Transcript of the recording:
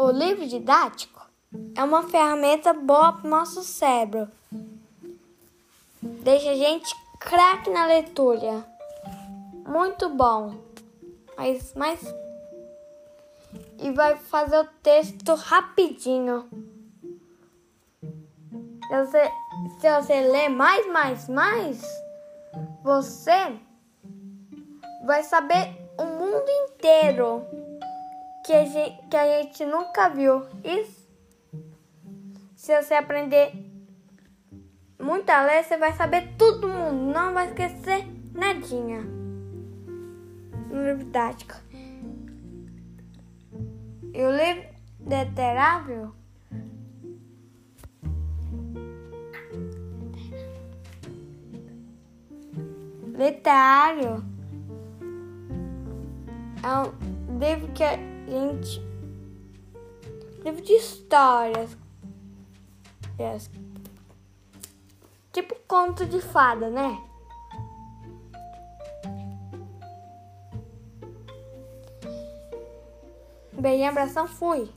O livro didático é uma ferramenta boa para o nosso cérebro. Deixa a gente craque na leitura. Muito bom. Mas, mas. E vai fazer o texto rapidinho. Você, se você ler mais, mais, mais, você vai saber o mundo inteiro que a gente, que a gente nunca viu. E se você aprender muito a ler, você vai saber todo mundo, não vai esquecer nadinha. No livro didático. E o livro literário literário é um livro que a gente. livro de histórias. Yes. Tipo conto de fada, né? Bem, abração, fui.